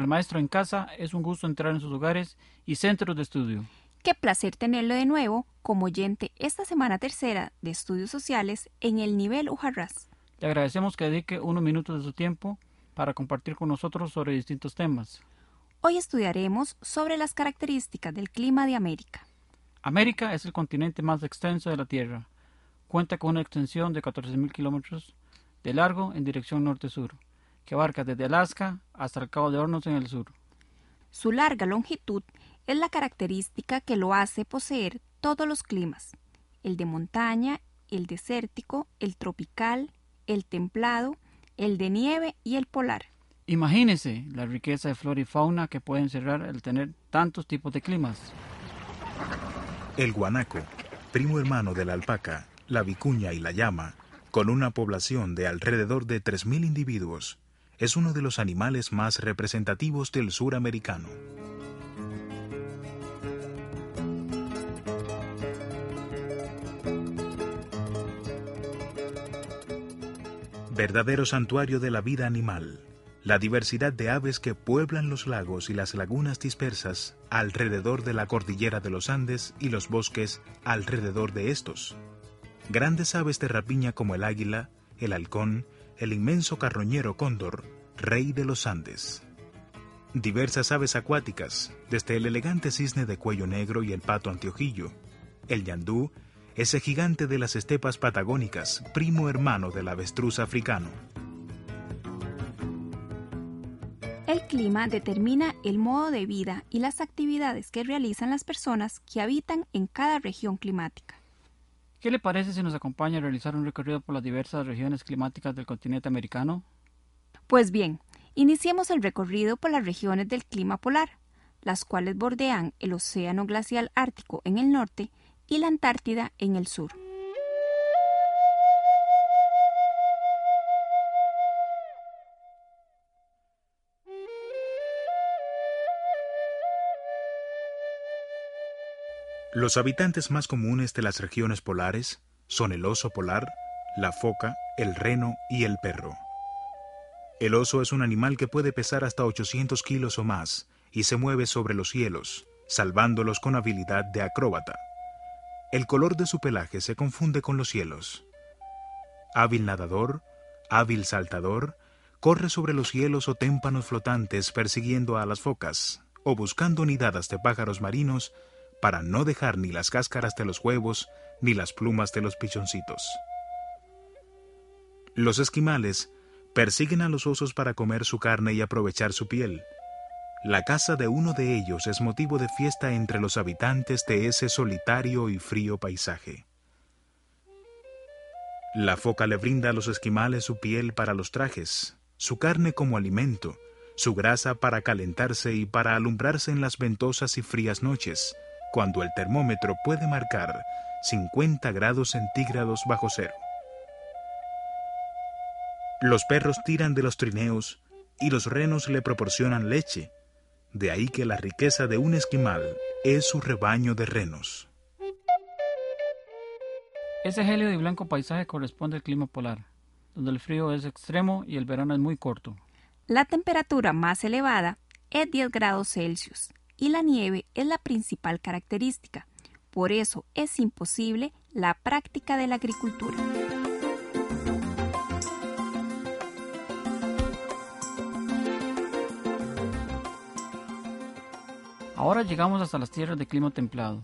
El maestro en casa es un gusto entrar en sus hogares y centros de estudio. Qué placer tenerlo de nuevo como oyente esta semana tercera de Estudios Sociales en el nivel Ujarras. Le agradecemos que dedique unos minutos de su tiempo para compartir con nosotros sobre distintos temas. Hoy estudiaremos sobre las características del clima de América. América es el continente más extenso de la Tierra. Cuenta con una extensión de 14.000 kilómetros de largo en dirección norte-sur, que abarca desde Alaska hasta el Cabo de Hornos en el sur. Su larga longitud es la característica que lo hace poseer todos los climas, el de montaña, el desértico, el tropical, el templado, el de nieve y el polar. Imagínese la riqueza de flora y fauna que puede encerrar el tener tantos tipos de climas. El guanaco, primo hermano de la alpaca, la vicuña y la llama, con una población de alrededor de 3.000 individuos, es uno de los animales más representativos del sur americano. Verdadero santuario de la vida animal, la diversidad de aves que pueblan los lagos y las lagunas dispersas alrededor de la cordillera de los Andes y los bosques alrededor de estos. Grandes aves de rapiña como el águila, el halcón, el inmenso carroñero cóndor, rey de los Andes. Diversas aves acuáticas, desde el elegante cisne de cuello negro y el pato anteojillo, el yandú, ese gigante de las estepas patagónicas, primo hermano del avestruz africano. El clima determina el modo de vida y las actividades que realizan las personas que habitan en cada región climática. ¿Qué le parece si nos acompaña a realizar un recorrido por las diversas regiones climáticas del continente americano? Pues bien, iniciemos el recorrido por las regiones del clima polar, las cuales bordean el Océano Glacial Ártico en el norte y la Antártida en el sur. Los habitantes más comunes de las regiones polares son el oso polar, la foca, el reno y el perro. El oso es un animal que puede pesar hasta 800 kilos o más y se mueve sobre los cielos, salvándolos con habilidad de acróbata. El color de su pelaje se confunde con los cielos. Hábil nadador, hábil saltador, corre sobre los cielos o témpanos flotantes persiguiendo a las focas o buscando nidadas de pájaros marinos para no dejar ni las cáscaras de los huevos ni las plumas de los pichoncitos. Los esquimales persiguen a los osos para comer su carne y aprovechar su piel. La casa de uno de ellos es motivo de fiesta entre los habitantes de ese solitario y frío paisaje. La foca le brinda a los esquimales su piel para los trajes, su carne como alimento, su grasa para calentarse y para alumbrarse en las ventosas y frías noches, cuando el termómetro puede marcar 50 grados centígrados bajo cero. Los perros tiran de los trineos y los renos le proporcionan leche, de ahí que la riqueza de un esquimal es su rebaño de renos. Ese gélido y blanco paisaje corresponde al clima polar, donde el frío es extremo y el verano es muy corto. La temperatura más elevada es 10 grados Celsius y la nieve es la principal característica. Por eso es imposible la práctica de la agricultura. Ahora llegamos hasta las tierras de clima templado.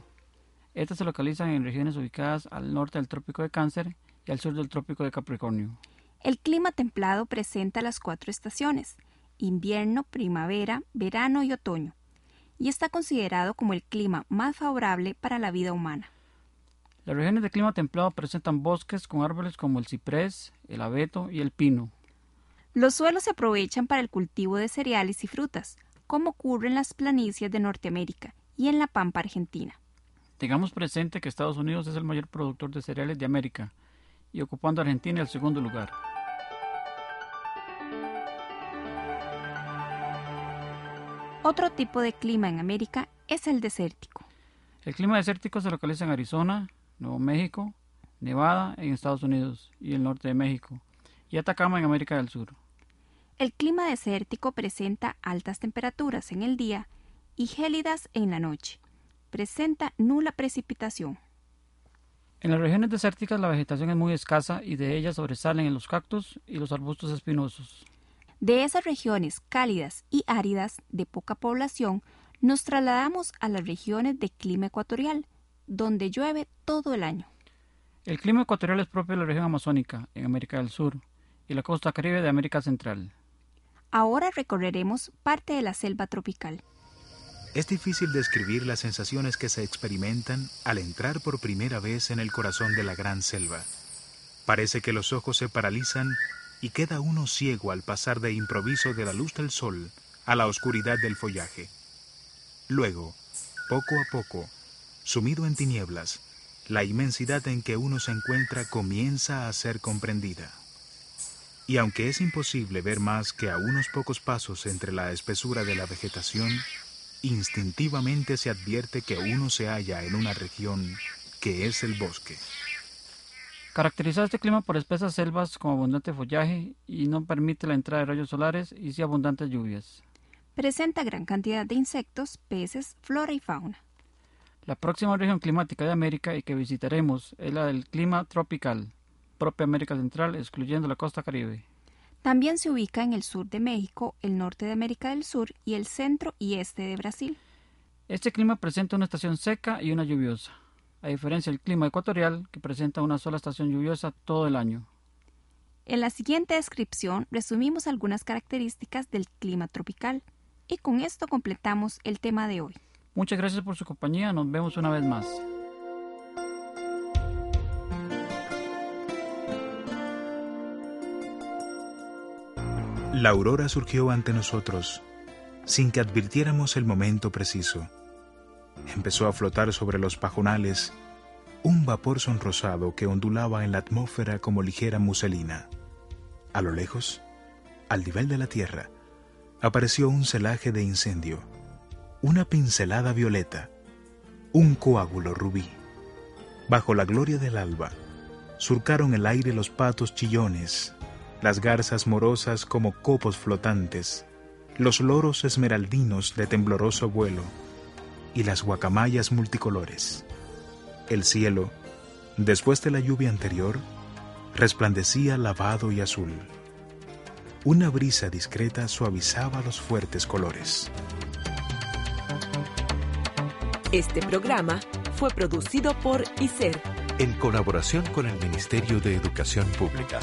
Estas se localizan en regiones ubicadas al norte del trópico de Cáncer y al sur del trópico de Capricornio. El clima templado presenta las cuatro estaciones, invierno, primavera, verano y otoño, y está considerado como el clima más favorable para la vida humana. Las regiones de clima templado presentan bosques con árboles como el ciprés, el abeto y el pino. Los suelos se aprovechan para el cultivo de cereales y frutas, como ocurre en las planicies de Norteamérica y en la pampa argentina. Tengamos presente que Estados Unidos es el mayor productor de cereales de América y ocupando Argentina el segundo lugar. Otro tipo de clima en América es el desértico. El clima desértico se localiza en Arizona, Nuevo México, Nevada en Estados Unidos y el norte de México, y Atacama en América del Sur. El clima desértico presenta altas temperaturas en el día y gélidas en la noche. Presenta nula precipitación. En las regiones desérticas la vegetación es muy escasa y de ellas sobresalen los cactus y los arbustos espinosos. De esas regiones cálidas y áridas de poca población, nos trasladamos a las regiones de clima ecuatorial, donde llueve todo el año. El clima ecuatorial es propio de la región amazónica, en América del Sur, y la costa caribe de América Central. Ahora recorreremos parte de la selva tropical. Es difícil describir las sensaciones que se experimentan al entrar por primera vez en el corazón de la gran selva. Parece que los ojos se paralizan y queda uno ciego al pasar de improviso de la luz del sol a la oscuridad del follaje. Luego, poco a poco, sumido en tinieblas, la inmensidad en que uno se encuentra comienza a ser comprendida. Y aunque es imposible ver más que a unos pocos pasos entre la espesura de la vegetación, instintivamente se advierte que uno se halla en una región que es el bosque. Caracteriza este clima por espesas selvas con abundante follaje y no permite la entrada de rayos solares y sí abundantes lluvias. Presenta gran cantidad de insectos, peces, flora y fauna. La próxima región climática de América y que visitaremos es la del clima tropical, propia América Central, excluyendo la costa caribe. También se ubica en el sur de México, el norte de América del Sur y el centro y este de Brasil. Este clima presenta una estación seca y una lluviosa a diferencia del clima ecuatorial, que presenta una sola estación lluviosa todo el año. En la siguiente descripción resumimos algunas características del clima tropical y con esto completamos el tema de hoy. Muchas gracias por su compañía, nos vemos una vez más. La aurora surgió ante nosotros sin que advirtiéramos el momento preciso empezó a flotar sobre los pajonales un vapor sonrosado que ondulaba en la atmósfera como ligera muselina. A lo lejos, al nivel de la tierra, apareció un celaje de incendio, una pincelada violeta, un coágulo rubí. Bajo la gloria del alba, surcaron el aire los patos chillones, las garzas morosas como copos flotantes, los loros esmeraldinos de tembloroso vuelo, y las guacamayas multicolores. El cielo, después de la lluvia anterior, resplandecía lavado y azul. Una brisa discreta suavizaba los fuertes colores. Este programa fue producido por ICER en colaboración con el Ministerio de Educación Pública.